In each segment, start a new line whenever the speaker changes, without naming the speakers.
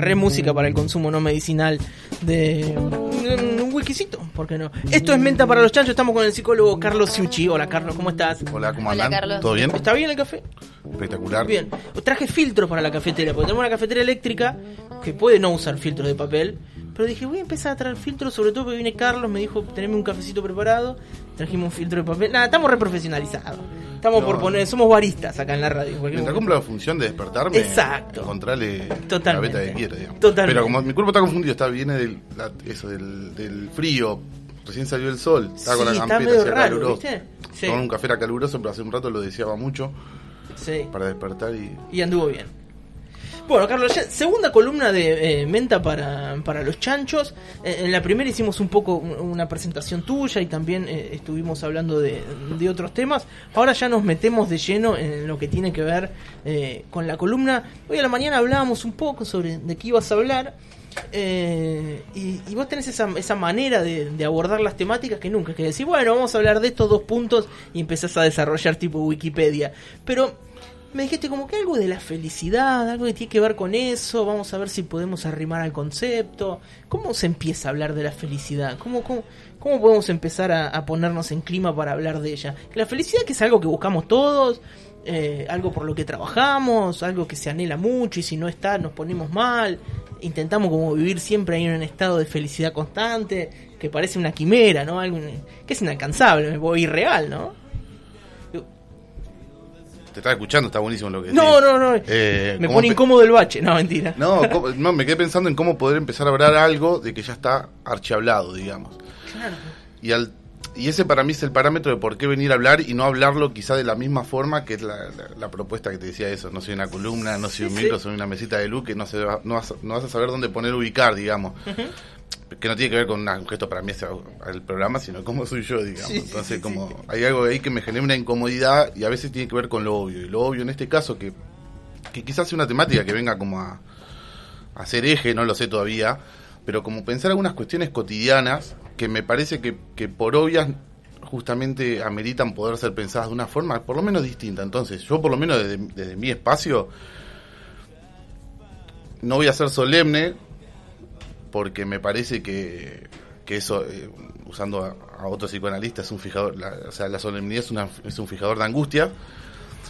re música para el consumo no medicinal de un, wikisito, ¿por qué no? Esto es Menta para los Chanchos, estamos con el psicólogo Carlos Ciuchi. Hola Carlos, ¿cómo estás?
Hola, ¿cómo
Hola,
andan?
Carlos.
¿Todo bien?
¿Está bien el café?
Espectacular.
Bien. Traje filtros para la cafetera, porque tenemos una cafetera eléctrica que puede no usar filtros de papel. Pero dije, voy a empezar a traer filtros, sobre todo porque viene Carlos, me dijo, teneme un cafecito preparado. Trajimos un filtro de papel. Nada, estamos reprofesionalizados. Estamos
No.
por poner, somos baristas acá en la radio.
Mientras cumpla la función de despertarme,
Exacto.
encontrarle
Totalmente.
la beta que quiera, digamos.
Totalmente.
Pero como mi cuerpo está confundido, está viene del, la- eso, del, del frío, recién salió el sol, está con la campera, hacía
raro,
caluroso.
Sí.
Con un café era caluroso, pero hace un rato lo deseaba mucho
Sí.
para despertar y...
Y anduvo bien. Bueno, Carlos, ya- segunda columna de eh, Menta para, para los chanchos. Eh, en la primera hicimos un poco un- una presentación tuya y también eh, estuvimos hablando de, de otros temas. Ahora ya nos metemos de lleno en lo que tiene que ver con la columna. Hoy a la mañana hablábamos un poco sobre de qué ibas a hablar. y, vos tenés esa, esa manera de, abordar las temáticas que nunca, que decir, bueno, vamos a hablar de estos dos puntos y empezás a desarrollar tipo Wikipedia. Pero me dijiste como que algo de la felicidad, algo que tiene que ver con eso, vamos a ver si podemos arrimar al concepto. ¿Cómo se empieza a hablar de la felicidad? ¿Cómo, cómo, cómo podemos empezar a, ponernos en clima para hablar de ella? La felicidad que es algo que buscamos todos, eh, algo por lo que trabajamos, algo que se anhela mucho y si no está nos ponemos mal. Intentamos como vivir siempre ahí en un estado de felicidad constante, que parece una quimera, ¿no? Algo que es inalcanzable o irreal, ¿no?
Te estaba escuchando, está buenísimo lo que
No,
decís.
no, no.
Eh,
Me
¿cómo
pone incómodo el bache. No, mentira.
No, ¿cómo- no, me quedé pensando en cómo poder empezar a hablar algo de que ya está archihablado, digamos.
Claro.
Y, al, y ese para mí es el parámetro de por qué venir a hablar y no hablarlo quizá de la misma forma que es la, la- la propuesta que te decía eso. No soy una columna, no soy un
Sí,
micro,
sí.
soy una mesita de luz que no, se va- no, vas, no vas a saber dónde poner ubicar, digamos. Que no tiene que ver con un gesto para mí el programa, sino cómo soy yo, digamos.
Sí,
Entonces,
sí,
como
sí.
hay algo ahí que me genera una incomodidad y a veces tiene que ver con lo obvio. Y lo obvio en este caso, que, que quizás sea una temática que venga como a, a ser eje, no lo sé todavía, pero como pensar algunas cuestiones cotidianas que me parece que, que por obvias justamente ameritan poder ser pensadas de una forma por lo menos distinta. Entonces, yo por lo menos desde, desde mi espacio no voy a ser solemne porque me parece que, que eso, eh, usando a, a otro psicoanalista, es un fijador, la- o sea, la solemnidad es, una, es un fijador de angustia.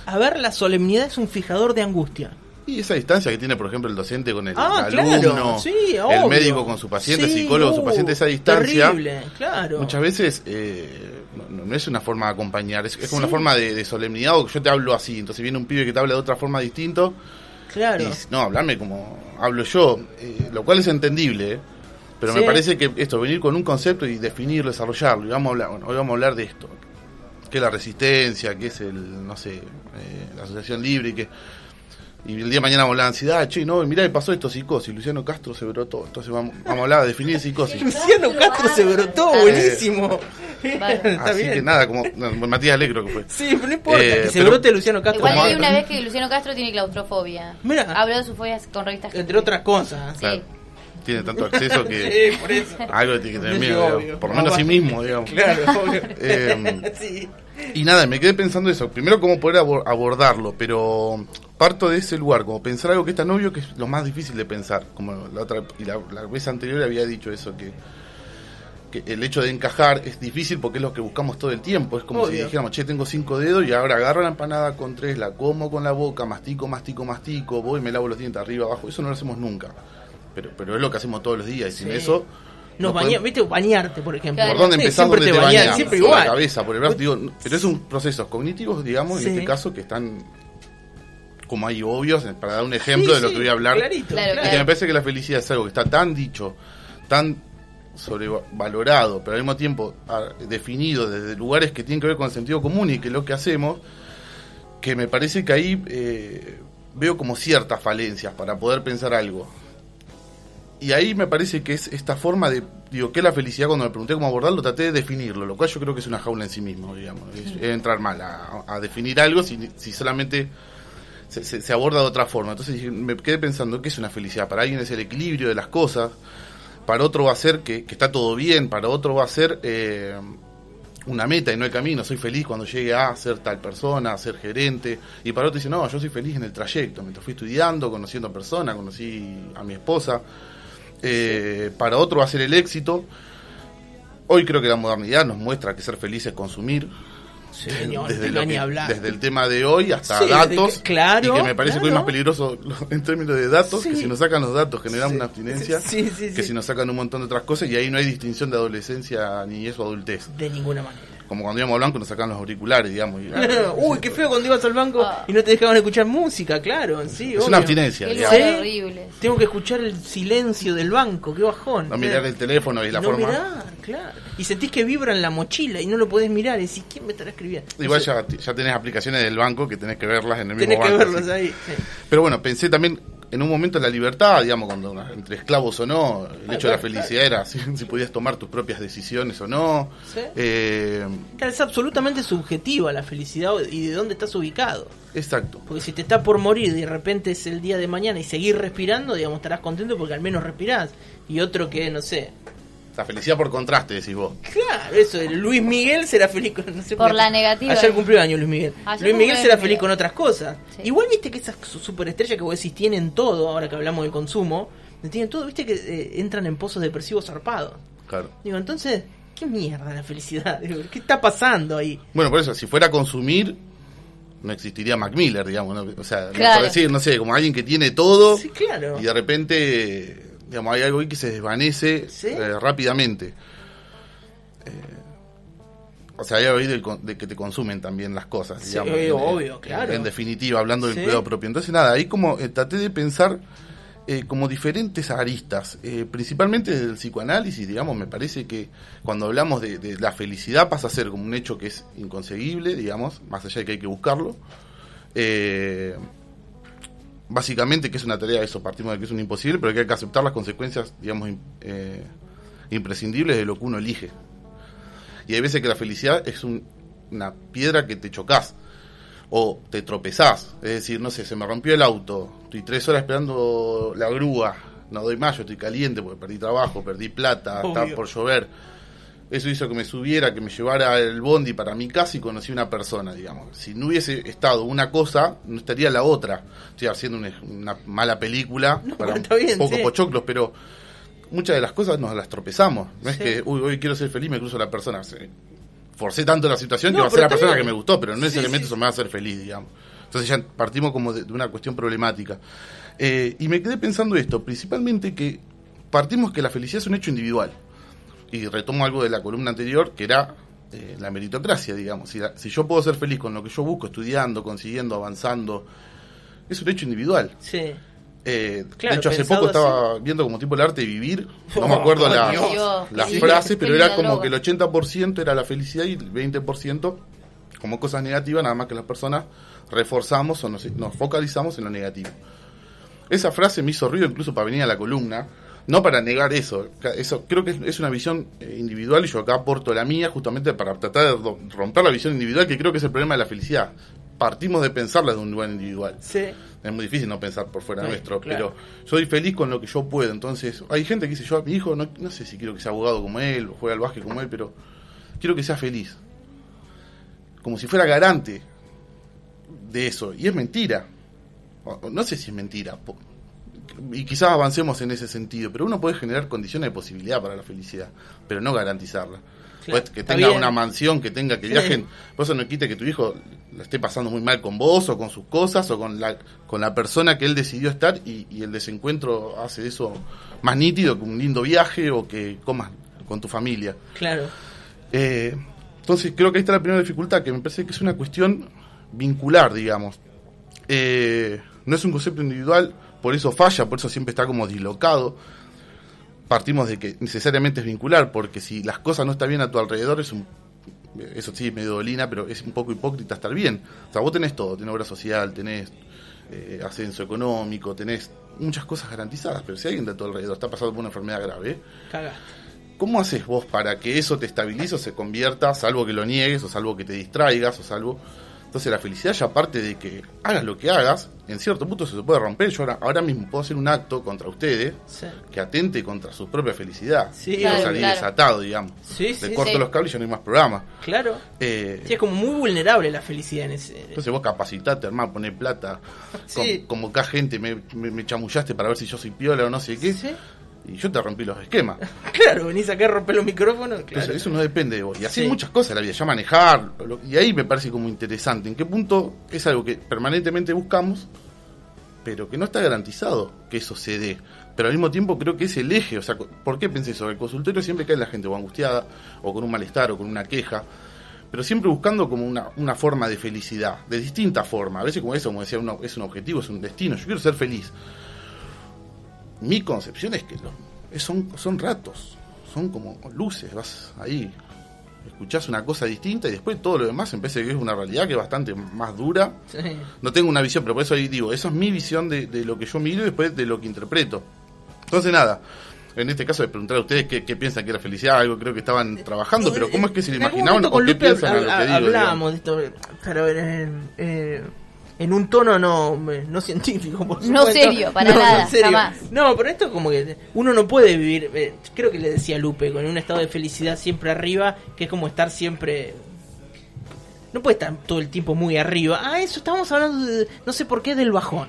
A ver, la solemnidad es un fijador de angustia.
Y esa distancia que tiene, por ejemplo, el docente con el
Ah,
alumno,
claro. Sí,
el médico con su paciente, el
Sí,
psicólogo con su
uh,
paciente, esa distancia,
Terrible, claro.
muchas veces eh, no, no es una forma de acompañar, es, es como
Sí.
una forma de, de solemnidad o que yo te hablo así, entonces viene un pibe que te habla de otra forma distinto
Claro.
y no, hablarme como hablo yo, eh, lo cual es entendible, ¿eh? pero
Sí.
me parece que esto, venir con un concepto y definirlo, desarrollarlo, y vamos a hablar, bueno, hoy vamos a hablar de esto, que es la resistencia, que es el, no sé, eh, la asociación libre, y que y el día de mañana vamos a hablar de ansiedad, che, no, mirá, pasó esto, psicosis, Luciano Castro se brotó, entonces vamos, vamos a hablar de definir psicosis.
Luciano Castro se brotó, buenísimo.
Vale.
Está
Así
bien.
que nada, como no, Matías Alegro que fue.
Sí, pero no importa,
Eh,
que se
pero-
brote Luciano Castro.
Igual leí una vez que Luciano Castro tiene claustrofobia.
Mira.
Habló de sus fobias con revistas.
Entre otras cosas.
Sí.
Claro, tiene tanto acceso que
Sí, por eso.
algo tiene que tener miedo, por lo menos a sí mismo, digamos.
Claro, obvio.
Eh,
sí.
Y nada, me quedé pensando eso. Primero, cómo poder abor- abordarlo, pero parto de ese lugar, como pensar algo que es tan obvio que es lo más difícil de pensar. Como la otra y la, la vez anterior había dicho eso, que, que el hecho de encajar es difícil porque es lo que buscamos todo el tiempo. Es como si dijéramos, che, tengo cinco dedos y ahora agarro la empanada con tres, la como con la boca, mastico, mastico, mastico, voy y me lavo los dientes arriba, abajo. Eso no lo hacemos nunca. Pero, pero es lo que hacemos todos los días y sin
Sí.
eso...
Nos
no
baña,
podemos-
¿viste? Bañarte, por ejemplo.
¿Por dónde empezás?
siempre
¿Dónde
te
te
bañás,
bañás?
siempre
Por la cabeza, por el brazo. Digo, pero es un procesos cognitivos, digamos,
Sí.
en este caso, que están como ahí obvios, para dar un ejemplo
Sí,
de lo
sí,
que voy a hablar.
Clarito,
Claro,
claro.
Y que me parece que la felicidad es algo que está tan dicho, tan sobrevalorado, pero al mismo tiempo ah, definido desde lugares que tienen que ver con el sentido común y que es lo que hacemos, que me parece que ahí eh, veo como ciertas falencias para poder pensar algo. Y ahí me parece que es esta forma de, digo, ¿qué es la felicidad? Cuando me pregunté cómo abordarlo, traté de definirlo, lo cual yo creo que es una jaula en sí mismo, digamos. Es, es entrar mal a, a definir algo si, si solamente se, se- se aborda de otra forma. Entonces me quedé pensando, ¿qué es una felicidad? Para alguien es el equilibrio de las cosas, para otro va a ser que, que está todo bien, para otro va a ser eh, una meta y no el camino, soy feliz cuando llegue a ser tal persona, a ser gerente, y para otro dice, no, yo soy feliz en el trayecto, mientras fui estudiando, conociendo personas, conocí a mi esposa, eh, para otro va a ser el éxito. Hoy creo que la modernidad nos muestra que ser feliz es consumir,
Señor,
desde, lo que- el tema de hoy hasta
Sí,
datos,
que- claro,
y que me parece que hoy es
claro.
más peligroso en términos de datos, que si nos sacan los datos generamos
Sí,
una abstinencia, que si nos sacan un montón de otras cosas, y ahí no hay distinción de adolescencia, niñez o adultez.
De ninguna manera.
Como cuando íbamos al banco nos sacaban los auriculares, digamos. y-
Uy, qué feo cuando ibas al banco
Ah.
y no te dejaban escuchar música, claro, sí,
Es
obvio.
una abstinencia,
Qué
digamos.
lugares
¿Sí?
horribles.
Tengo que escuchar el silencio del banco, qué bajón.
No mirar el teléfono y la
no
forma...
mirar, claro. Y sentís que vibra en la mochila y no lo podés mirar. Y decís, ¿quién me estará escribiendo?
Igual ya, ya tenés aplicaciones del banco que tenés que verlas en el mismo
Tenés que
banco. así.
ahí. sí.
Pero bueno, pensé también en un momento en la libertad, digamos, cuando entre esclavos o no, el hecho de la felicidad era si, si podías tomar tus propias decisiones o no.
Sí.
Eh,
Es absolutamente subjetiva la felicidad y de dónde estás ubicado.
exacto.
Porque si te está por morir y de repente es el día de mañana y seguir respirando, digamos, estarás contento porque al menos respirás. Y otro que, no sé.
La felicidad por contraste, decís vos.
Claro, eso, Luis Miguel será feliz con. No sé
Por la negativa.
Ayer cumplió año Luis Miguel.
Ayer
Luis Miguel será feliz con otras cosas.
Sí.
Igual viste que esas su- superestrellas que vos decís tienen todo, ahora que hablamos del consumo, tienen todo, viste que eh, entran en pozos depresivos zarpados.
Claro.
Digo, entonces, ¿qué mierda la felicidad? Digo, ¿Qué está pasando ahí?
Bueno, por eso, si fuera a consumir, no existiría Mac Miller, digamos. ¿no? O sea,
Claro.
por decir, no sé, como alguien que tiene todo
Sí, claro.
y de repente, digamos, hay algo ahí que se desvanece
Sí.
eh, rápidamente. Eh, o sea, hay algo ahí del de que te consumen también las cosas,
Sí,
digamos.
obvio,
en-
obvio, claro.
En definitiva, hablando del
Sí.
cuidado propio. Entonces, nada, ahí como eh, traté de pensar eh, como diferentes aristas, eh, principalmente desde el psicoanálisis, digamos, me parece que cuando hablamos de, de la felicidad pasa a ser como un hecho que es inconseguible, digamos, más allá de que hay que buscarlo. Eh, básicamente que es una tarea, eso partimos de que es un imposible, pero que hay que aceptar las consecuencias, digamos, eh, imprescindibles de lo que uno elige. Y hay veces que la felicidad es un- una piedra que te chocas o te tropezás. Es decir, no sé, se me rompió el auto, estoy tres horas esperando la grúa, no doy más, yo estoy caliente porque perdí trabajo, perdí plata, está por llover. Eso hizo que me subiera, que me llevara el bondi para mi casa y conocí una persona, digamos. Si no hubiese estado una cosa, no estaría la otra. Estoy haciendo una, una mala película
No,
para
está bien,
un poco
sí.
pochoclos, pero muchas de las cosas nos las tropezamos. No es que, uy, hoy quiero ser feliz, me cruzo a la persona. Forcé tanto la situación que va a ser la persona
bien.
que me gustó, pero no
Sí,
necesariamente eso me va a hacer feliz, digamos. Entonces ya partimos como de, de una cuestión problemática. Eh, y me quedé pensando esto, principalmente que partimos que la felicidad es un hecho individual. Y retomo algo de la columna anterior, que era eh, la meritocracia, digamos. Si, la- si yo puedo ser feliz con lo que yo busco, estudiando, consiguiendo, avanzando, es un hecho individual.
Sí.
Eh,
Claro,
de hecho, hace poco estaba viendo como tipo el arte de vivir. No me acuerdo
por
la-
Dios.
las
Sí.
frases, pero era como
droga.
que el 80% era la felicidad y el 20% como cosas negativas, nada más que las personas reforzamos o nos, nos focalizamos en lo negativo. Esa frase me hizo ruido incluso para venir a la columna, no para negar eso. Eso creo que es, una visión eh, individual y yo acá aporto la mía justamente para tratar de ro- romper la visión individual, que creo que es el problema de la felicidad. Partimos de pensarla de un lugar individual.
Sí.
Es muy difícil no pensar por fuera
Sí,
nuestro,
claro.
pero soy feliz con lo que yo puedo. Entonces, hay gente que dice, yo a mi hijo, no, no sé si quiero que sea abogado como él, o juegue al básquet como él, pero quiero que sea feliz. Como si fuera garante de eso. Y es mentira. No sé si es mentira. Y quizás avancemos en ese sentido, pero uno puede generar condiciones de posibilidad para la felicidad, pero no garantizarla.
Claro,
Pues que tenga
bien.
una mansión, que tenga que
Sí.
viajen. Por eso no quite que tu hijo la esté pasando muy mal con vos o con sus cosas o con la, con la persona que él decidió estar y, y el desencuentro hace eso más nítido que un lindo viaje o que comas con tu familia.
Claro.
Eh, entonces creo que ahí está la primera dificultad, que me parece que es una cuestión vincular, digamos. Eh, no es un concepto individual, por eso falla, por eso siempre está como dislocado. Partimos de que necesariamente es vincular, porque si las cosas no están bien a tu alrededor, es un, eso sí, medio dolina, pero es un poco hipócrita estar bien. O sea, vos tenés todo, tenés obra social, tenés eh, ascenso económico, tenés muchas cosas garantizadas, pero si alguien de tu alrededor está pasando por una enfermedad grave. ¿Cómo haces vos para que eso te estabilice o se convierta, salvo que lo niegues, o salvo que te distraigas, o salvo Entonces la felicidad ya parte de que hagas lo que hagas, en cierto punto se puede romper. Yo ahora, ahora mismo puedo hacer un acto contra ustedes
Sí.
que atente contra su propia felicidad.
Sí,
Claro,
desatado, digamos.
Sí,
Le corto los cables y ya no hay más programa.
Claro.
Eh,
Sí, es como muy vulnerable la felicidad en ese.
entonces vos capacitate, hermano, poner plata,
Sí.
com- convocás gente, me, me, me chamullaste para ver si yo soy piola o no sé qué,
Sí.
Y yo te rompí los esquemas.
Claro, venís acá a romper los micrófonos. Claro.
Eso no depende de vos. Y así
Sí.
muchas cosas en la vida, ya manejar. lo- y ahí me parece como interesante. ¿En qué punto es algo que permanentemente buscamos, pero que no está garantizado que eso se dé? Pero al mismo tiempo creo que es el eje. O sea, ¿por qué pensé eso? El consultorio siempre cae la gente o angustiada, o con un malestar, o con una queja. Pero siempre buscando como una, una forma de felicidad, de distinta forma. A veces como eso, como decía, uno, es un objetivo, es un destino. Yo quiero ser feliz. Mi concepción es que lo- es- son, son ratos, son como luces, vas ahí, escuchás una cosa distinta y después todo lo demás empieza que es una realidad que es bastante más dura.
Sí.
No tengo una visión, pero por eso ahí digo, eso es mi visión de, de lo que yo miro y después de lo que interpreto. Entonces nada, en este caso de preguntar a ustedes qué, qué piensan que era felicidad, algo creo que estaban trabajando, pero ¿cómo es que se lo imaginaban o qué piensan a lo que digo?
Hablábamos de esto, pero en, eh, en un tono no, no científico, por
No
supuesto.
serio, para nada, jamás.
No, pero esto como que uno no puede vivir, eh, creo que le decía Lupe, con un estado de felicidad siempre arriba, que es como estar siempre... No puede estar todo el tiempo muy arriba. Ah, eso estábamos hablando de, no sé por qué, del bajón.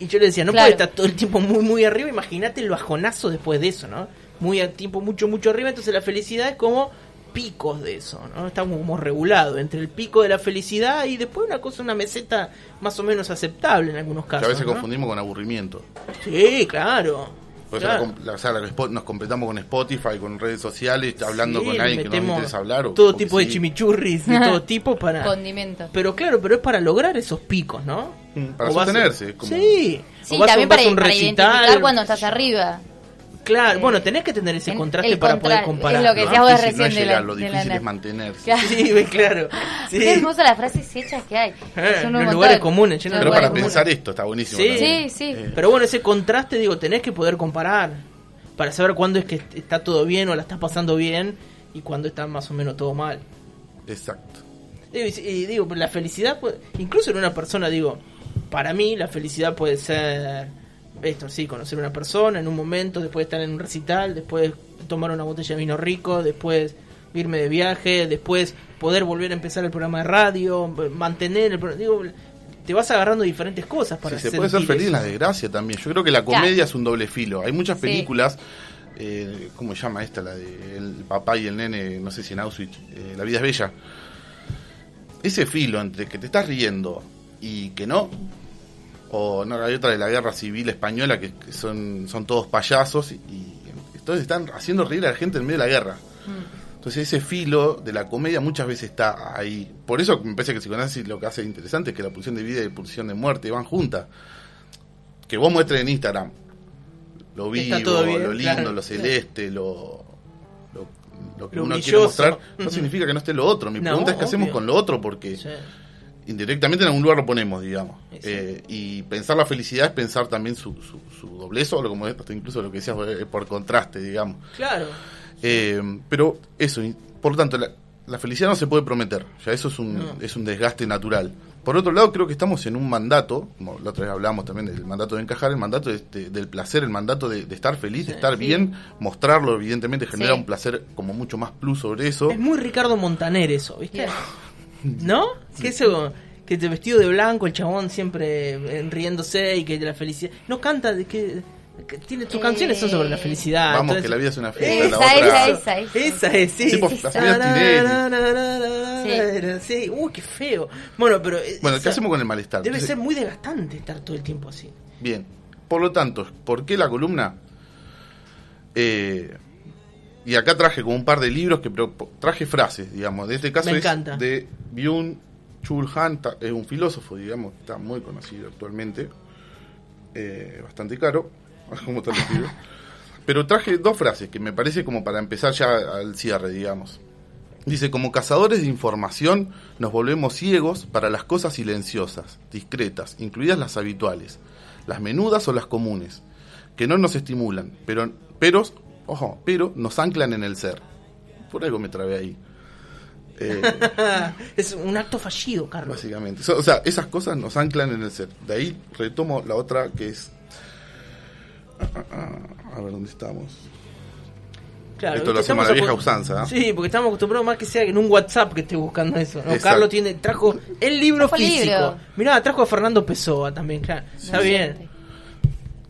Y yo le decía, no
Claro.
puede estar todo el tiempo muy, muy arriba. Imagínate el bajonazo después de eso, ¿no? Muy a tiempo, mucho, mucho arriba. Entonces la felicidad es como picos de eso, ¿no? Está como, regulado entre el pico de la felicidad y después una cosa, una meseta más o menos aceptable en algunos
Que
casos.
a veces
¿no?
confundimos con aburrimiento.
Sí, claro.
La o sea, la que nos completamos con Spotify, con redes sociales, hablando
Sí,
con alguien que no nos interesa hablar. o-
todo tipo de chimichurris de todo tipo para...
Condimento.
Pero claro, pero es para lograr esos picos, ¿no?
Mm, para
O vas a-
sostenerse, como-
Sí.
Sí,
O vas
también
vas
para,
un
para
recital.
identificar cuando estás arriba.
Claro,
Eh,
bueno, tenés que tener ese contraste para
contra-
poder comparar.
es lo que
¿no?
decía vos
Difícil no
recién
es
de la-
lo
de la
difícil es mantenerse.
Claro.
Sí, ve, claro. Sí.
Qué hermosas las frases hechas que hay.
Eh, los lugares comunes,
Pero
lugares
para
comunes.
pensar esto está buenísimo.
Sí.
también.
Sí, sí.
Eh,
Pero bueno, ese contraste, digo, tenés que poder comparar para saber cuándo es que está todo bien o la estás pasando bien y cuándo está más o menos todo mal.
Exacto.
Digo, y, y digo, la felicidad, puede- incluso en una persona, digo, para mí la felicidad puede ser esto, sí, conocer a una persona en un momento, después estar en un recital, después tomar una botella de vino rico, después irme de viaje, después poder volver a empezar el programa de radio, mantener el digo, te vas agarrando diferentes cosas para
Sí, se puede ser feliz en la desgracia también. Yo creo que la comedia es un doble filo. Hay muchas
Sí.
películas, eh, ¿cómo se llama esta? La de El papá y el nene, no sé si en Auschwitz, eh, La vida es bella. Ese filo entre que te estás riendo y que no, o no, hay otra de la guerra civil española que, que son, son todos payasos y, y entonces están haciendo reír a la gente en medio de la guerra. Entonces ese filo de la comedia muchas veces está ahí. Por eso me parece que psicoanálisis lo que hace interesante es que la pulsión de vida y la pulsión de muerte van juntas. Que vos muestres en Instagram lo vivo,
bien,
lo lindo,
claro.
lo celeste, lo, lo, lo que
Lo
uno quiere mostrar, no significa que no esté lo otro. Mi
No,
pregunta es qué hacemos con lo otro porque
Sí.
Indirectamente en algún lugar lo ponemos, digamos.
Sí.
Eh, y pensar la felicidad es pensar también su, su, su doblez o lo como hasta incluso lo que decías eh, por contraste, digamos.
Claro.
Eh, pero eso, por lo tanto, la, la felicidad no se puede prometer, ya eso es un,
No.
es un desgaste natural. Por otro lado, creo que estamos en un mandato, como la otra vez hablamos también del mandato de encajar, el mandato de- de- del placer, el mandato de, de estar feliz, de estar
sí.
bien, mostrarlo, evidentemente genera
Sí.
un placer como mucho más plus sobre eso.
Es muy Ricardo Montaner eso, ¿viste? ¿No? Que eso, que te vestido de blanco, el chabón siempre eh, riéndose y que la felicidad. No canta, de que, que tiene tus
Eh,
canciones son sobre la felicidad.
Vamos,
entonces-
que la vida es una fiesta,
Esa,
la otra...
esa, esa.
Esa es, sí.
Sí.
Uy, qué feo. Bueno, pero. eh,
Bueno, ¿qué hacemos con el malestar?
Debe
Entonces,
ser muy desgastante estar todo el tiempo así.
Bien. Por lo tanto, ¿por qué la columna? Eh, y acá traje como un par de libros que traje frases, digamos. De este caso
Me
es
encanta.
de Byung Chul Han, es un filósofo, digamos, está muy conocido actualmente, eh, bastante caro, como los libros. Pero traje dos frases que me parece como para empezar ya al cierre, digamos. Dice, como cazadores de información nos volvemos ciegos para las cosas silenciosas, discretas, incluidas las habituales, las menudas o las comunes, que no nos estimulan, pero, pero, ojo, pero nos anclan en el ser. Por algo me trabé ahí. Eh,
es un acto fallido, Carlos.
básicamente. O sea, esas cosas nos anclan en el ser. De ahí retomo la otra que es... A ver dónde estamos.
Claro,
Esto lo hacemos a la vieja usanza, ¿ah?
Sí, porque estamos acostumbrados más que sea en un WhatsApp que esté buscando eso. ¿no? Carlos tiene, trajo el libro
Trajo
físico.
libro.
Mirá, trajo a Fernando Pessoa también, claro. Está bien.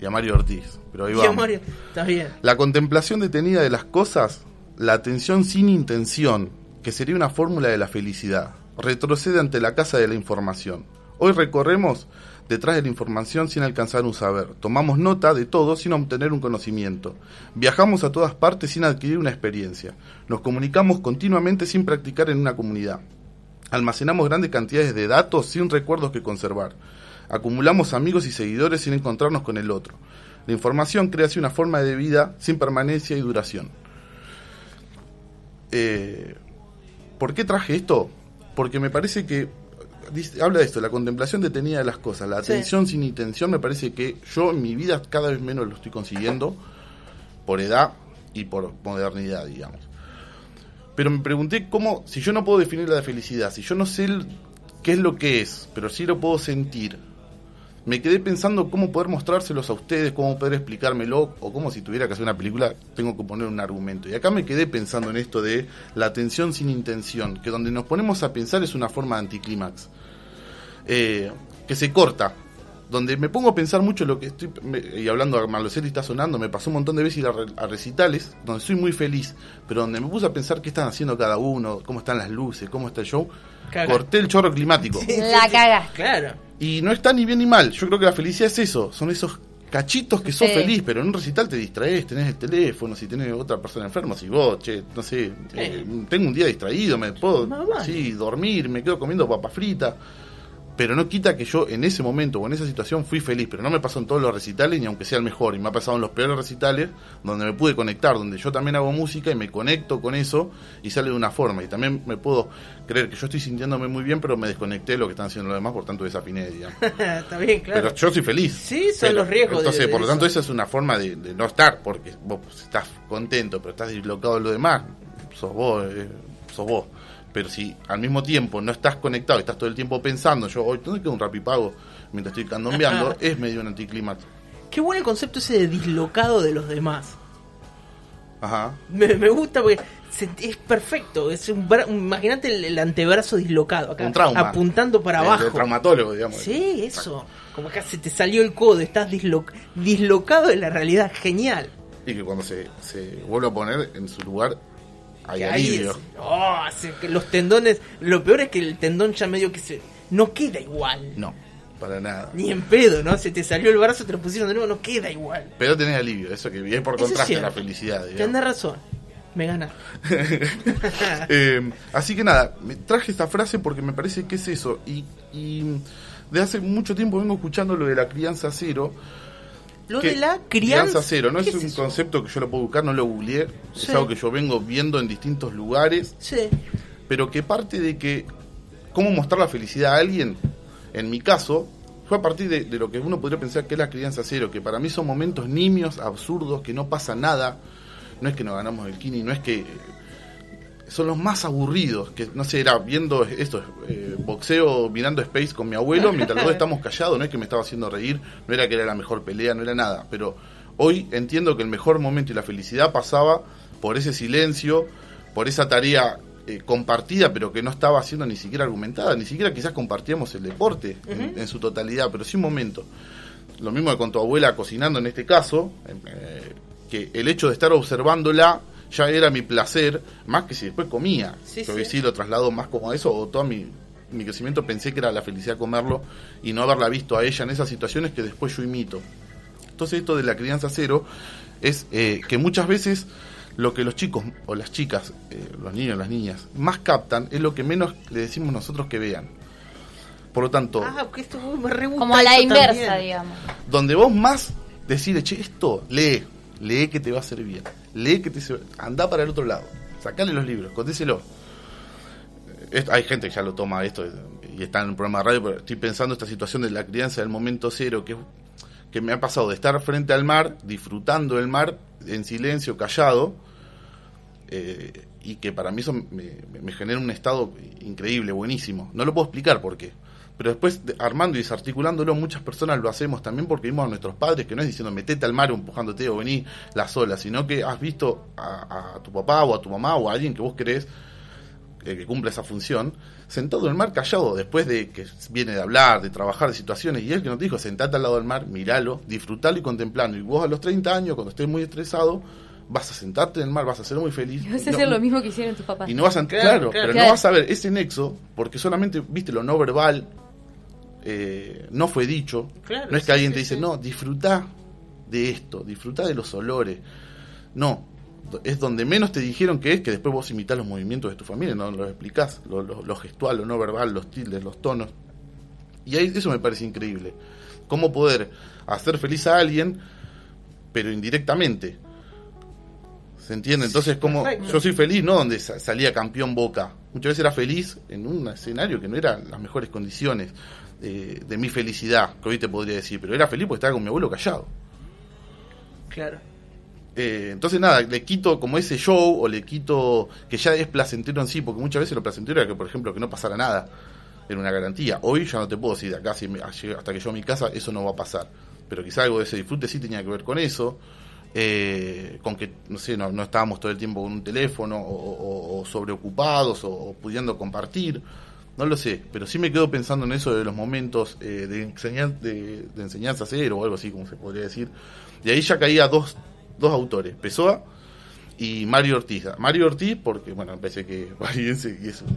Y a Mario Ortiz. Pero ahí.
Mario- Está bien.
La contemplación detenida de las cosas, la atención sin intención, que sería una fórmula de la felicidad, retrocede ante la casa de la información. Hoy recorremos detrás de la información sin alcanzar un saber, tomamos nota de todo sin obtener un conocimiento, viajamos a todas partes sin adquirir una experiencia, nos comunicamos continuamente sin practicar en una comunidad, almacenamos grandes cantidades de datos sin recuerdos que conservar, acumulamos amigos y seguidores sin encontrarnos con el otro. La información crea así una forma de vida sin permanencia y duración. Eh, ¿Por qué traje esto? Porque me parece que dice- habla de esto, la contemplación detenida de las cosas, la
Sí.
atención sin intención, me parece que yo en mi vida cada vez menos lo estoy consiguiendo por edad y por modernidad, digamos. Pero me pregunté cómo, si yo no puedo definir la felicidad, si yo no sé el- qué es lo que es, pero sí lo puedo sentir, me quedé pensando cómo poder mostrárselos a ustedes, cómo poder explicármelo, o cómo si tuviera que hacer una película tengo que poner un argumento. Y acá me quedé pensando en esto de la atención sin intención, que donde nos ponemos a pensar es una forma de anticlímax, eh, que se corta. Donde me pongo a pensar mucho lo que estoy, me- y hablando a Marloselli está sonando, me pasó un montón de veces ir a, re- a recitales, donde soy muy feliz, pero donde me puse a pensar qué están haciendo cada uno, cómo están las luces, cómo está el show,
Caga.
corté el chorro climático.
Sí,
La cagaste.
Claro.
Y no está ni bien ni mal. Yo creo que la felicidad es eso. Son esos cachitos que sos
Sí.
feliz, pero en un recital te distraes, tenés el teléfono, si tenés otra persona enferma, si vos, che, no sé, eh, tengo un día distraído, me puedo, sí, dormir, me quedo comiendo papa frita. Pero no quita que yo en ese momento o en esa situación fui feliz, pero no me pasó en todos los recitales, ni aunque sea el mejor, y me ha pasado en los peores recitales, donde me pude conectar, donde yo también hago música y me conecto con eso y sale de una forma. Y también me puedo creer que yo estoy sintiéndome muy bien, pero me desconecté de lo que están haciendo los demás, por tanto desafiné, digamos.
Está bien, claro.
Pero yo soy feliz.
Sí, son
Pero,
los riesgos
Entonces,
de
por lo tanto, esa es una forma de, de no estar, porque vos estás contento, pero estás dislocado de lo demás, sos vos, eh, sos vos. Pero si al mismo tiempo no estás conectado, y estás todo el tiempo pensando, yo hoy, ¿dónde queda un rapipago? Mientras estoy candombeando, es medio un anticlimax.
Qué bueno el concepto ese de dislocado de los demás.
Ajá.
Me, me gusta porque se- es perfecto. Es un, imagínate el, el antebrazo dislocado acá,
Un trauma.
apuntando para
El- el
abajo.
traumatólogo, digamos.
Sí, eso. Como acá se te salió el codo, estás dislo- dislocado de la realidad. Genial.
Y que cuando se, se vuelve a poner en su lugar, hay alivio.
es- oh, que los tendones. Lo peor es que el tendón ya medio que se. No queda igual.
No, para nada.
Ni en pedo, ¿no? Se te salió el brazo, te lo pusieron de nuevo, no queda igual.
Pero tenés alivio, eso que viene por
es
contraste a la felicidad.
Tenés razón. Me gana.
Eh, así que nada, me traje esta frase porque me parece que es eso. Y, y de hace mucho tiempo vengo escuchando lo de la crianza cero.
Lo de la crianza.
cero, no
¿qué
es un
eso?
concepto que yo lo puedo buscar, no lo googleé.
Sí.
Es algo que yo vengo viendo en distintos lugares,
Sí.
pero que parte de que cómo mostrar la felicidad a alguien, en mi caso, fue a partir de, de lo que uno podría pensar que es la crianza cero, que para mí son momentos nimios, absurdos, que no pasa nada. No es que nos ganamos el kini, no es que son los más aburridos, que no sé, era viendo esto, eh, boxeo, mirando Space con mi abuelo, mientras los dos estamos callados, no es que me estaba haciendo reír, no era que era la mejor pelea, no era nada, pero hoy entiendo que el mejor momento y la felicidad pasaba por ese silencio, por esa tarea eh, compartida, pero que no estaba siendo ni siquiera argumentada, ni siquiera quizás compartíamos el deporte en, en su totalidad, pero sí un momento. Lo mismo que con tu abuela cocinando en este caso, eh, que el hecho de estar observándola ya era mi placer, más que si después comía.
Sí,
Yo
sí.
sí lo traslado más como a eso, o todo mi, mi crecimiento pensé que era la felicidad comerlo y no haberla visto a ella en esas situaciones que después yo imito. Entonces esto de la crianza cero es eh, que muchas veces lo que los chicos o las chicas, eh, los niños, las niñas, más captan es lo que menos le decimos nosotros que vean. Por lo tanto,
Ah, esto me
Como a la inversa,
también.
digamos.
donde vos más decís, che, esto, lee, lee que te va a servir, lee que te anda para el otro lado, sacale los libros, contéselo. Hay gente que ya lo toma esto y está en un programa de radio, pero estoy pensando esta situación de la crianza del momento cero, que, que me ha pasado de estar frente al mar, disfrutando el mar en silencio, callado, Eh, y que para mí eso me, me genera un estado increíble, buenísimo. No lo puedo explicar por qué. Pero después, de- armando y desarticulándolo, muchas personas lo hacemos también porque vimos a nuestros padres, que no es diciendo metete al mar empujándote o vení la sola, sino que has visto a, a tu papá o a tu mamá o a alguien que vos querés eh, que cumpla esa función, sentado en el mar callado, después de que viene de hablar, de trabajar, de situaciones, y él que nos dijo, sentate al lado del mar, miralo, disfrutalo y contemplalo. Y vos a los 30 años, cuando estés muy estresado, vas a sentarte en el mar, vas a ser muy feliz.
Y vas a
No-
hacer lo mismo que hicieron tus papás.
y no vas a
Claro,
claro,
claro.
pero
Claro.
no vas a ver ese nexo porque solamente viste lo no verbal eh, no fue dicho.
Claro,
no es que
sí,
alguien te dice
sí.
no disfruta de esto disfruta de los olores no es donde menos te dijeron que es que después vos imitás los movimientos de tu familia no los explicás lo, lo- lo gestual lo no verbal los tildes los tonos. Y ahí eso me parece increíble. Cómo poder hacer feliz a alguien pero indirectamente ¿Se entiende? Entonces, como yo soy feliz, no donde sa- salía campeón Boca. Muchas veces era feliz en un escenario que no eran las mejores condiciones eh, de mi felicidad, que hoy te podría decir, pero era feliz porque estaba con mi abuelo callado.
Claro.
Eh, entonces, nada, le quito como ese show o le quito que ya es placentero en sí, porque muchas veces lo placentero era que, por ejemplo, que no pasara nada. Era una garantía. Hoy ya no te puedo decir de acá si me- hasta que yo a mi casa eso no va a pasar. Pero quizá algo de ese disfrute sí tenía que ver con eso. eh, con que, no sé, no, no estábamos todo el tiempo con un teléfono o, o- o sobreocupados o, o pudiendo compartir. No lo sé, pero sí me quedo pensando en eso de los momentos eh, de, enseñan- de, de enseñanza cero o algo así, como se podría decir. Y ahí ya caía dos, dos autores, Pessoa y Mario Ortiz. Mario Ortiz, porque, bueno, me parece que Valiense, que es, un-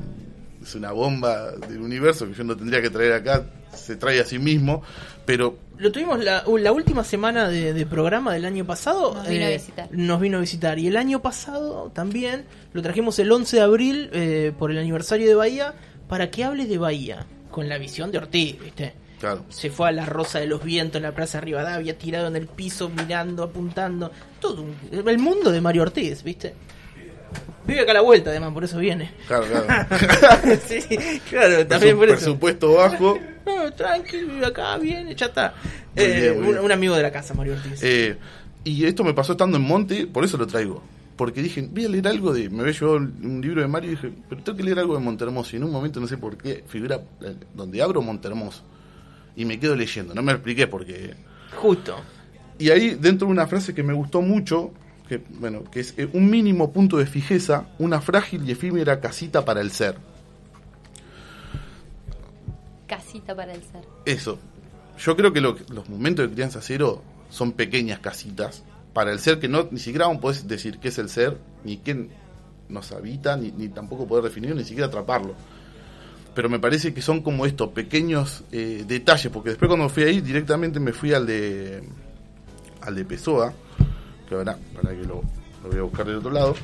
es una bomba del universo que yo no tendría que traer acá, se trae a sí mismo, pero
Lo tuvimos la, la última semana de, de programa del año pasado.
Nos vino a
eh,
visitar.
Nos vino a visitar. Y el año pasado también lo trajimos el 11 de abril eh, por el aniversario de Bahía para que hable de Bahía con la visión de Ortiz, ¿viste?
claro.
Se fue a la Rosa de los Vientos en la Plaza Rivadavia, tirado en el piso, mirando, apuntando. Todo un- el mundo de Mario Ortiz, ¿viste? Vive acá a la vuelta, además, por eso viene.
Claro, claro.
sí, claro, también por eso.
Presupuesto bajo.
No, tranqui, vive acá, viene, ya está. Eh,
bien, muy
un, un amigo de la casa, Mario Ortiz.
Eh, y esto me pasó estando en Monte, por eso lo traigo. Porque dije, voy a leer algo de. Me había llevado un libro de Mario y dije, pero tengo que leer algo de Montermoso. Y en un momento, no sé por qué, figura eh, donde abro Montermoso. Y me quedo leyendo. No me expliqué porque.
Justo.
Y ahí, dentro de una frase que me gustó mucho, que, bueno, que es eh, un mínimo punto de fijeza, una frágil y efímera casita para el ser.
Casita para el ser.
Eso. Yo creo que lo- los momentos de crianza cero son pequeñas casitas para el ser que no ni siquiera aún podés decir qué es el ser, ni qué nos habita, ni, ni tampoco poder definirlo, ni siquiera atraparlo. Pero me parece que son como estos pequeños eh, detalles, porque después cuando fui ahí directamente me fui al de al de Pessoa, que ahora para que lo, lo voy a buscar del otro lado,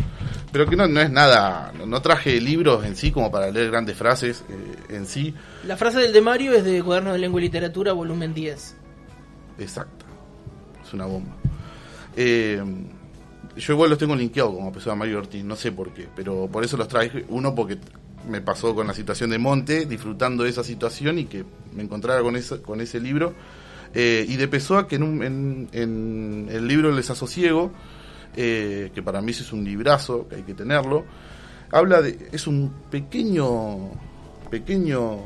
pero que no, no es nada, no, no traje libros en sí como para leer grandes frases eh, en sí,
La frase del de Mario es de Cuaderno de Lengua y Literatura, volumen 10.
Exacta. Es una bomba. Eh, yo igual los tengo linkeados como empezó a Mario Ortiz, no sé por qué, pero por eso los traje. Uno porque me pasó con la situación de Monte, disfrutando de esa situación y que me encontrara con, ese con ese libro. Eh, y de Pessoa, que en, un- en, el libro El desasosiego, eh, que para mí es un librazo, que hay que tenerlo, habla de. Es un pequeño. pequeño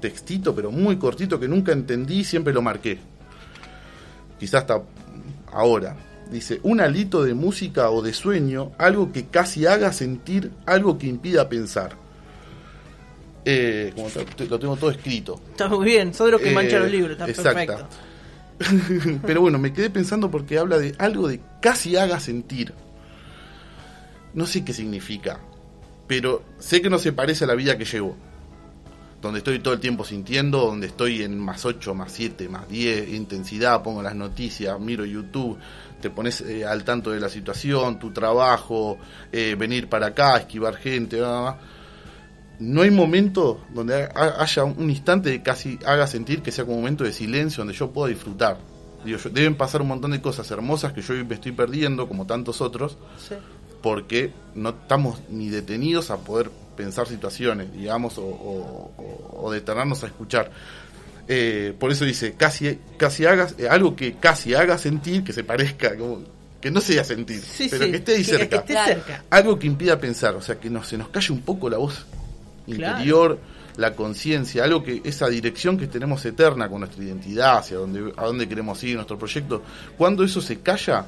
textito, pero muy cortito, que nunca entendí, siempre lo marqué quizás hasta ahora. Dice, un alito de música o de sueño, algo que casi haga sentir, algo que impida pensar. Eh, como lo tengo todo escrito.
Está muy bien, sos de los que
Eh,
manchan los libros, está
exacta.
perfecto.
Pero bueno, me quedé pensando porque habla de algo de casi haga sentir. No sé qué significa, pero sé que no se parece a la vida que llevo. Donde estoy todo el tiempo sintiendo, donde estoy en más 8, más 7, más 10, intensidad, pongo las noticias, miro YouTube, te pones eh, al tanto de la situación, tu trabajo, eh, venir para acá, esquivar gente, bla, bla. no hay momento donde ha- haya un instante que casi haga sentir que sea como un momento de silencio donde yo pueda disfrutar. Digo, yo- deben pasar un montón de cosas hermosas que yo me estoy perdiendo, como tantos otros,
Sí.
Porque no estamos ni detenidos a poder pensar situaciones, digamos, o, o- detenernos a escuchar. Eh, por eso dice, casi, casi hagas, eh, algo que casi haga sentir, que se parezca, como, que no sea sentir,
Sí,
pero
sí,
que esté ahí
que-
cerca.
Que esté
Claro.
cerca.
Algo que impida pensar, o sea, que no, se nos calle un poco la voz
Claro.
interior, la conciencia, algo que esa dirección que tenemos eterna con nuestra identidad, hacia dónde, a dónde queremos ir, nuestro proyecto, cuando eso se calla,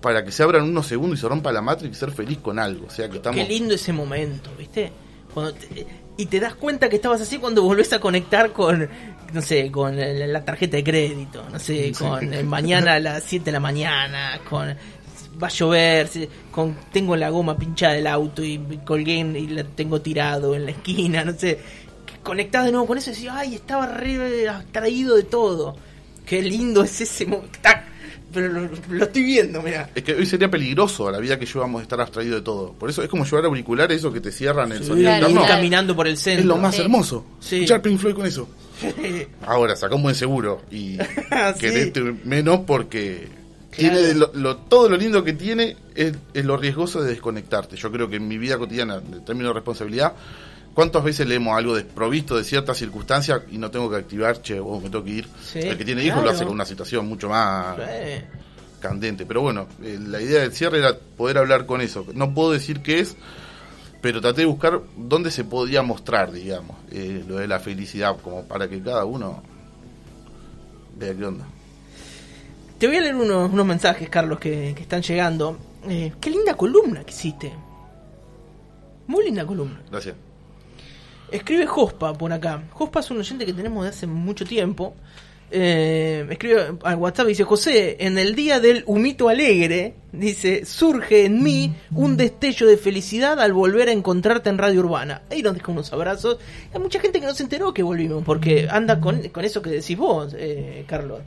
para que se abran unos segundos y se rompa la matrix y ser feliz con algo, o sea, que estamos...
Qué lindo ese momento, ¿viste? Cuando te- y te das cuenta que estabas así cuando volvés a conectar con, no sé, con la, tarjeta de crédito, no sé, con eh, mañana a las 7 de la mañana, con va a llover, con tengo la goma pinchada del auto y colgué y la tengo tirado en la esquina, no sé. Conectás de nuevo con eso y decís, ay, estaba re abstraído de todo. Qué lindo es ese momento. Pero lo, lo estoy viendo, mira.
Es que hoy sería peligroso a la vida que llevamos estar abstraído de todo. Por eso es como llevar auriculares, eso que te cierran el sonido
Claro,
interno.
caminando por el centro.
Es lo más
Sí.
hermoso.
Sí.
Escuchar Pink Floyd con eso. Ahora, saca un buen seguro y
Sí.
querete menos porque
Claro.
tiene de lo, lo- todo lo lindo que tiene es, es lo riesgoso de desconectarte. Yo creo que en mi vida cotidiana, en términos de responsabilidad, ¿cuántas veces leemos algo desprovisto de ciertas circunstancias y no tengo que activar, che, vos me tengo que ir?
Sí,
El que tiene hijos lo hace con una situación mucho más
Sí.
candente. Pero bueno, eh, la idea del cierre era poder hablar con eso. No puedo decir qué es, pero traté de buscar dónde se podía mostrar, digamos, eh, lo de la felicidad, como para que cada uno vea qué onda.
Te voy a leer unos, unos mensajes, Carlos, que, que están llegando. Eh, qué linda columna que hiciste. Muy linda columna.
Gracias.
Escribe Jospa por acá. Jospa es un oyente que tenemos de hace mucho tiempo. Eh, escribe al WhatsApp y dice, José, en el día del humito alegre, dice, surge en mí un destello de felicidad al volver a encontrarte en Radio Urbana. Ahí nos deja unos abrazos. Hay mucha gente que no se enteró que volvimos, porque anda con, con eso que decís vos, eh, Carlos.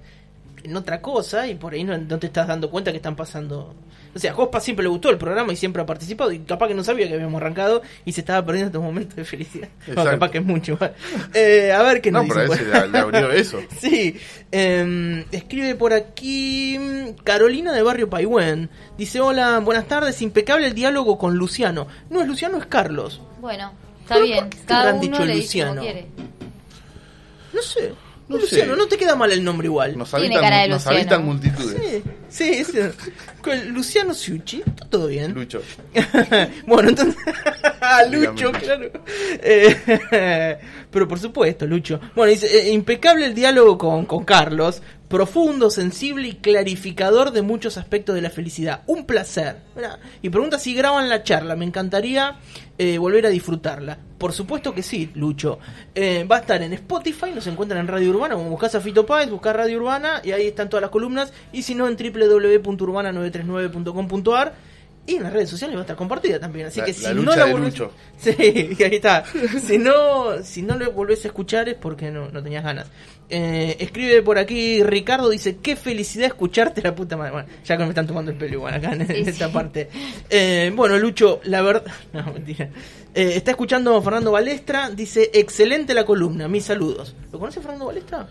En otra cosa y por ahí no, no te estás dando cuenta que están pasando. O sea, a Jospa siempre le gustó el programa y siempre ha participado y capaz que no sabía que habíamos arrancado y se estaba perdiendo estos momentos de felicidad. No, capaz que es mucho. igual. Eh, a ver qué nos
No, pero a
dice
ese le, le abrió eso.
Sí, em, escribe por aquí Carolina de Barrio Paiwen. Dice, hola, buenas tardes, impecable el diálogo con Luciano. No es Luciano, es Carlos.
Bueno, está bien.
¿Por qué te
Cada uno
dicho
le dice como quiere.
No sé.
No
Luciano,
sé.
no te queda mal el nombre igual.
Nos
Tiene
habitan,
cara de
nos
Luciano.
habitan multitudes.
Sí, sí, con Luciano Ciucci, está todo bien.
Lucho.
bueno, entonces. Lucho. claro. Eh, pero por supuesto, Lucho. Bueno, dice: eh, impecable el diálogo con, con Carlos. Profundo, sensible y clarificador de muchos aspectos de la felicidad. Un placer. Y pregunta si graban la charla. Me encantaría eh, volver a disfrutarla. Por supuesto que sí, Lucho. Eh, va a estar en Spotify, nos encuentran en Radio Urbana. Como buscas a Fito Páez, Radio Urbana y ahí están todas las columnas. Y si no, en www.urbana939.com.ar. Y en las redes sociales va a estar compartida también. Así
La-
que si
la
no
lucha de
volvés-. Sí, ahí está. Si no, si no lo volvés a escuchar es porque no, no tenías ganas. Eh, escribe por aquí Ricardo, dice, qué felicidad escucharte la puta madre. Bueno, ya que me están tomando el pelo igual acá en, en
Sí,
esta
sí.
parte. Eh, bueno, Lucho, la verdad... No, mentira. Eh, está escuchando Fernando Balestra, dice, excelente la columna, mis saludos. ¿Lo conoce Fernando Balestra?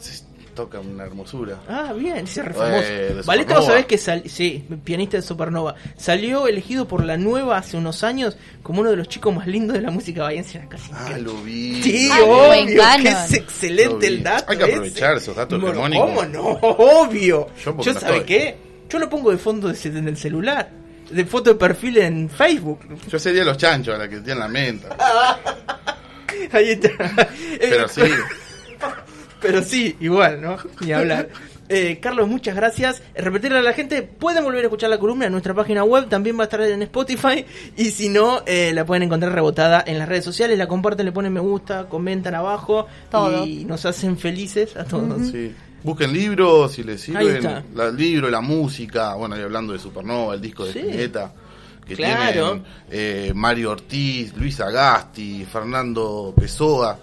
Se toca una hermosura.
Ah, bien, dice re
Eh,
famoso.
Supernova.
vos sabés que sal- sí, pianista de Supernova. Salió elegido por la nueva hace unos años como uno de los chicos más lindos de la música bahiense. Casi
Ah, lo vi.
Sí,
Ah,
obvio, que es excelente el dato.
Hay que
ese.
aprovechar esos datos
Bueno,
hegemónicos.
¿Cómo no? Obvio.
Yo
Yo,
no
¿sabe
estoy.
qué? Yo lo pongo de fondo en el celular. De foto de perfil en Facebook.
Yo sería los chanchos a la que tienen la menta.
Ahí está.
Pero sí.
Pero sí, igual, ¿no? Ni hablar. Eh, Carlos, muchas gracias. Repetirle a la gente, pueden volver a escuchar la columna en nuestra página web, también va a estar en Spotify. Y si no, eh, la pueden encontrar rebotada en las redes sociales. La comparten, le ponen me gusta, comentan abajo.
Todo.
Y nos hacen felices a todos.
Sí. Busquen libros si les sirven. el libro, la música. Bueno, ahí hablando de Supernova, el disco de
Sí.
Spinetta. Que
Claro.
tienen eh, Mario Ortiz, Luis Agasti, Fernando Pessoa.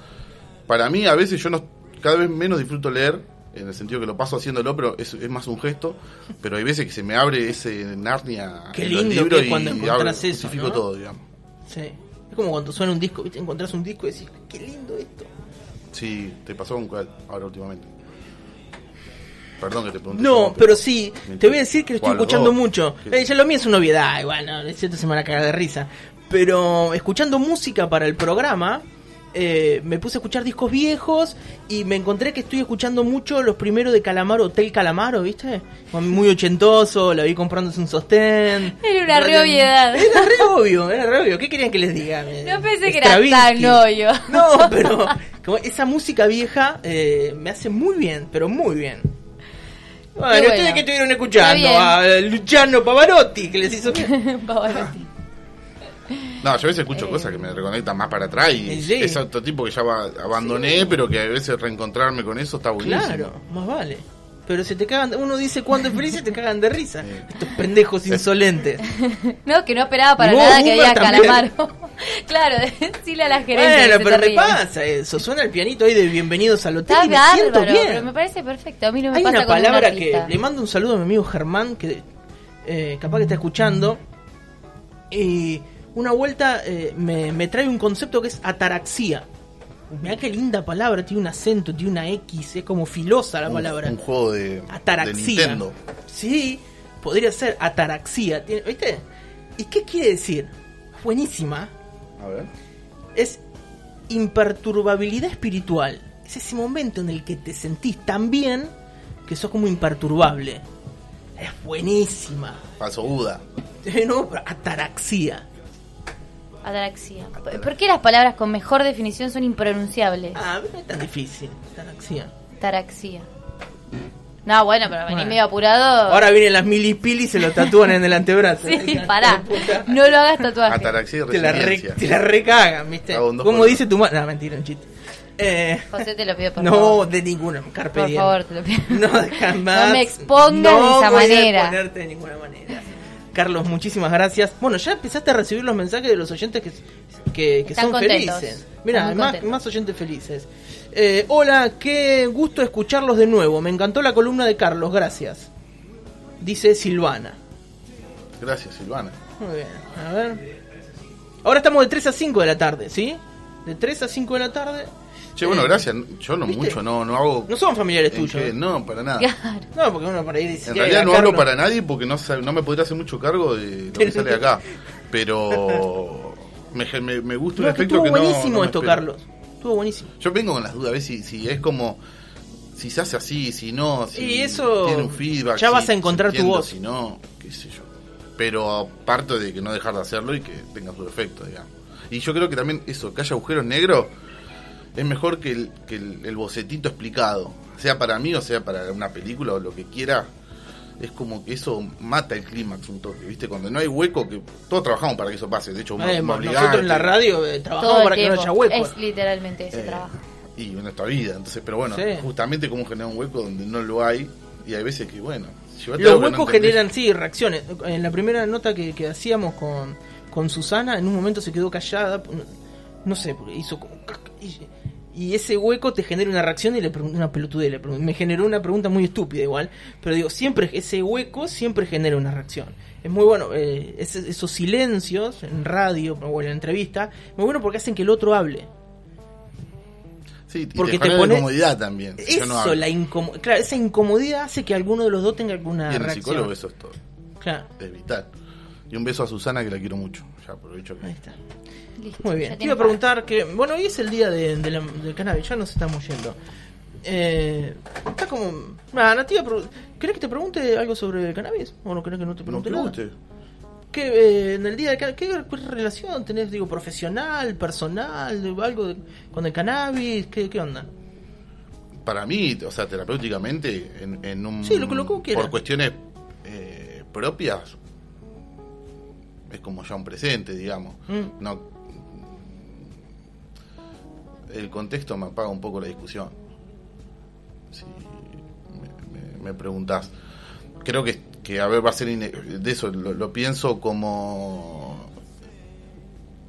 Para mí, a veces yo no, cada vez menos disfruto leer, en el sentido que lo paso haciéndolo, pero es, es más un gesto. Pero hay veces que se me abre ese Narnia
Qué
en los
lindo
libros
que es cuando
y
encontrás
abro-
eso,
todo, digamos.
Sí. Es como cuando suena un disco, ¿viste? Encontrás un disco y decís, qué lindo esto.
Sí, te pasó con cuál ahora últimamente. Perdón que te pregunte.
No, pero sí, te voy a decir que lo estoy
¿Cuál, los
escuchando
dos?
mucho. Eh, ya lo mío es una obviedad, igual, no, es cierto, se me van a cagar de risa. Pero escuchando música para el programa, eh, me puse a escuchar discos viejos y me encontré que estoy escuchando mucho los primeros de Calamaro, Hotel Calamaro, ¿viste? Muy ochentoso, la vi comprándose un sostén.
Era una re obviedad.
Era re obvio, era re obvio. ¿Qué querían que les diga?
No pensé que era tan obvio.
No, pero como esa música vieja eh, me hace muy bien, pero muy bien. Bueno,
bueno.
ustedes que estuvieron escuchando a Luciano Pavarotti, que les hizo
Pavarotti.
No, yo a veces escucho cosas que me reconectan más para atrás y
Sí.
es otro tipo que ya abandoné, pero que a veces reencontrarme con eso está buenísimo.
Claro, más vale. Pero se te cagan, uno dice cuándo es feliz y te cagan de risa. Estos pendejos insolentes.
No, que no esperaba para
vos,
nada que diga. Calamaro. claro, decirle a la gerencia. que
Bueno,
se
pero
te
me
ríe.
pasa eso. Suena el pianito ahí de bienvenidos al hotel
Está
y me siento bien.
pero me parece perfecto. A mí no me
Hay
pasa
una
con
palabra que le mando un saludo a mi amigo Germán, que eh, capaz que está escuchando. Y una vuelta eh, me, me trae un concepto que es ataraxia. Mirá qué linda palabra, tiene un acento, tiene una X, es como filosa la
Un,
palabra.
un juego de, de
ataraxia.
Nintendo.
Sí, podría ser ataraxia. ¿Viste? ¿Y qué quiere decir? Buenísima.
A ver.
Es imperturbabilidad espiritual. Es ese momento en el que te sentís tan bien que sos como imperturbable. Es buenísima.
Paso Buda.
No, pero ataraxia.
Ataraxia. ¿Por qué las palabras con mejor definición son impronunciables?
Ah, no es tan difícil. Ataraxia.
Ataraxia. No, bueno, pero venís
Bueno.
medio apurado.
Ahora vienen las milipili y se lo tatúan en el antebrazo.
Sí, pará. No lo hagas tatuaje.
Ataraxia y
Te la, re, te la recagan, ¿viste? Como dice tu madre. No, mentira, un chiste. Eh,
José, te lo pido por
no,
favor.
de ninguna. Carpe
Por
diem.
favor, te lo pido.
No, jamás.
No me expongas de esa
voy a
manera.
exponerte de ninguna manera. Carlos, muchísimas gracias. Bueno, ya empezaste a recibir los mensajes de los oyentes que, que, son
contentos.
felices. Mira, más, más oyentes felices. Eh, hola, qué gusto escucharlos de nuevo. Me encantó la columna de Carlos, gracias. Dice Silvana.
Gracias, Silvana.
Muy bien, a ver. Ahora estamos de 3 a 5 de la tarde, ¿sí? De 3 a 5 de la tarde.
Che, bueno, gracias. Yo no
¿viste?
mucho, no, no hago.
No son familiares
¿En
tuyos.
No, para nada.
Claro.
No, porque uno por ahí dice.
En
"Che,
realidad no hablo
Carlos".
para nadie porque no, me podría hacer mucho cargo de lo que sale acá. Pero me, me, me gusta un
No, que
efecto
estuvo
que no.
buenísimo
no
esto. Carlos. Estuvo buenísimo.
Yo vengo con las dudas, a ver si, si es como. Si se hace así, si no, si
Y eso
tiene un feedback.
ya
si
vas a encontrar tu voz.
Si no, qué sé yo. Pero aparte de que no dejar de hacerlo y que tenga su efecto, digamos. Y yo creo que también eso, que haya agujeros negros, es mejor que el, que el, el bocetito explicado. Sea para mí o sea para una película o lo que quiera. Es como que eso mata el clímax un toque, ¿viste? Cuando no hay hueco, que todos trabajamos para que eso pase. De hecho, me-
Eh,
me
nosotros en la radio eh, trabajamos para que no haya hueco.
Es literalmente ese
Eh,
trabajo.
y en nuestra vida. Entonces, pero bueno,
Sí.
justamente como generar un hueco donde no lo hay, y hay veces que, bueno,
Los
no
huecos generan, sí, reacciones. En la primera nota que, que hacíamos con, con Susana, en un momento se quedó callada. No sé, porque hizo como. Y, y ese hueco te genera una reacción y le pregunté una pelotudez. le pregunté- me generó una pregunta muy estúpida igual. Pero digo, siempre ese hueco siempre genera una reacción. Es muy bueno. eh, esos silencios en radio o en la entrevista, muy bueno porque hacen que el otro hable.
Sí,
porque
te,
te pone-
incomodidad también. si
Eso,
no
la incomo- claro, esa incomodidad hace que alguno de los dos tenga alguna
y en el
reacción.
psicólogo eso es todo.
Claro,
Es vital. Y un beso a Susana que la quiero mucho. Ya aprovecho que.
ahí está.
Listo,
Muy bien, te iba a preguntar que, bueno, hoy es el día de, de la- del cannabis, ya nos estamos yendo. Eh, está como... Nada, te iba a pregu- ¿Querés que te pregunte algo sobre el cannabis? ¿O no querés que no te
No
pregunte nada?
guste.
¿Qué, eh, en el día del cannabis, ¿qué, qué relación tenés, digo, profesional, personal, de- algo de- con el cannabis? ¿Qué, qué onda?
Para mí, o sea, terapéuticamente, en, en un.
Sí, lo que- lo que.
Por cuestiones eh, propias, es como ya un presente, digamos.
Mm.
No. El contexto me apaga un poco la discusión. Si me, me- me preguntás. Creo que, que a ver, va a ser. de eso lo, lo pienso como.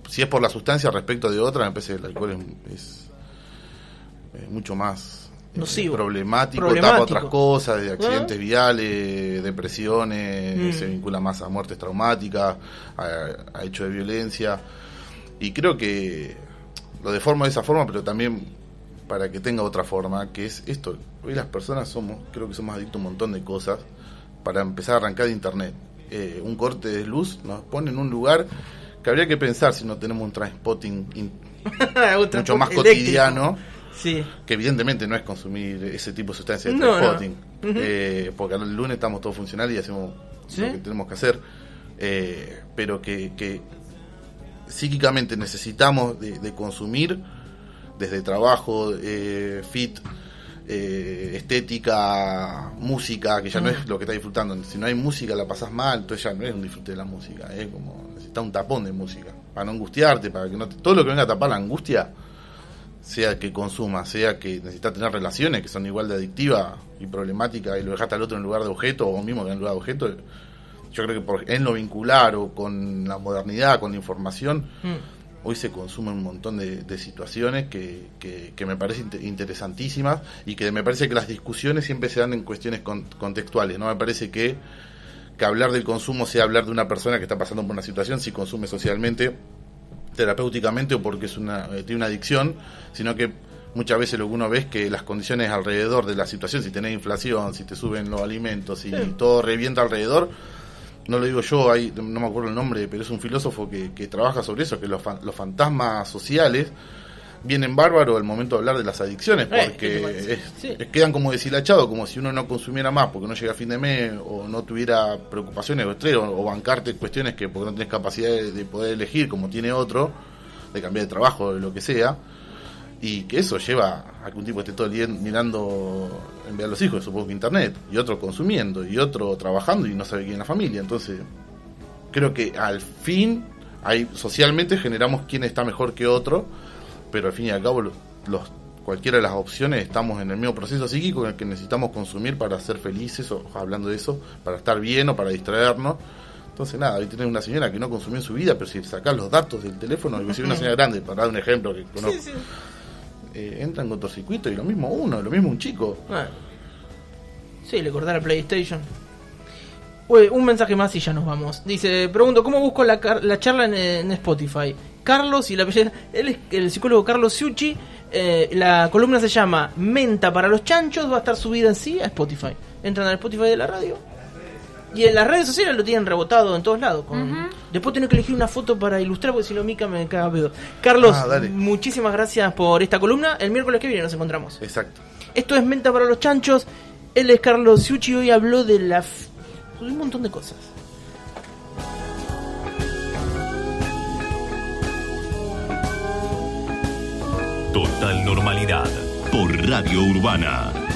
Si es por la sustancia respecto de otra, me parece que el alcohol es, es, es mucho más eh, Problemático. tapa otras cosas, de accidentes
Ah.
viales, depresiones,
Mm.
se vincula más a muertes traumáticas, a, a hechos de violencia. Y creo que lo deformo de esa forma, pero también para que tenga otra forma, que es esto. Hoy las personas somos, creo que somos adictos a un montón de cosas para empezar a arrancar de internet. Eh, un corte de luz nos pone en un lugar que habría que pensar si no tenemos un transpotting in- mucho más cotidiano.
Sí.
Que evidentemente no es consumir ese tipo de sustancias de
No, no.
transporting. Eh, porque el lunes estamos todos funcionales y hacemos
¿Sí?
lo que tenemos que hacer. Eh, pero que, que psíquicamente necesitamos de, de consumir desde trabajo, eh, fit, eh, estética, música, que ya no
Mm.
es lo que estás disfrutando. Si no hay música la pasas mal, entonces ya no es un disfrute de la música, es como necesitas un tapón de música, para no angustiarte, para que no te- todo lo que venga a tapar la angustia, sea que consuma, sea que necesitas tener relaciones que son igual de adictivas y problemáticas y lo dejaste al otro en lugar de objeto o mismo que en lugar de objeto, yo creo que por, en lo vincular o con la modernidad, con la información,
Mm.
hoy se consume un montón de, de situaciones que, que, que me parecen inte- interesantísimas y que me parece que las discusiones siempre se dan en cuestiones con- contextuales. No me parece que, que hablar del consumo sea hablar de una persona que está pasando por una situación, si consume socialmente, terapéuticamente o porque es una, eh, tiene una adicción, sino que muchas veces lo que uno ve es que las condiciones alrededor de la situación, si tenés inflación, si te suben los alimentos, si
Sí.
todo revienta alrededor, no lo digo yo, hay, no me acuerdo el nombre, pero es un filósofo que, que trabaja sobre eso, que los, fan- los fantasmas sociales vienen bárbaros al momento de hablar de las adicciones,
Eh, ¿qué te
porque
parece?
es-
Sí.
es- quedan como deshilachados, como si uno no consumiera más porque no llega a fin de mes, o no tuviera preocupaciones o estrés, o, o bancarte cuestiones que porque no tenés capacidad de, de poder elegir como tiene otro, de cambiar de trabajo, de lo que sea, y que eso lleva a que un tipo esté todo el día mirando enviar a los hijos, supongo que internet, y otro consumiendo, y otro trabajando y no sabe quién es la familia. Entonces, creo que al fin, hay, socialmente generamos quién está mejor que otro, pero al fin y al cabo, lo- los, cualquiera de las opciones estamos en el mismo proceso psíquico en el que necesitamos consumir para ser felices, o hablando de eso, para estar bien o para distraernos. Entonces, nada, ahí tenés una señora que no consumió en su vida, pero si sacás los datos del teléfono, y si una señora grande, para dar un ejemplo que conozco,
Sí, sí.
Eh, entra en cortocircuito y lo mismo uno, lo mismo un chico.
Sí, le corté la PlayStation. Un mensaje más y ya nos vamos. Dice, pregunto, ¿cómo busco la, la charla en, en Spotify? Carlos y la Él es el psicólogo Carlos Ciucci. eh, la columna se llama Menta para los chanchos. Va a estar subida en sí a Spotify. Entran al Spotify de la radio. Y en las redes sociales lo tienen rebotado en todos lados. con- Después tengo que elegir una foto para ilustrar porque si no Mica me caga pedo. Carlos,
Ah,
muchísimas gracias por esta columna. El miércoles que viene nos encontramos.
Exacto.
Esto es Menta para los Chanchos. Él es Carlos Ciucci y hoy habló de la. f- un montón de cosas.
Total normalidad por Radio Urbana.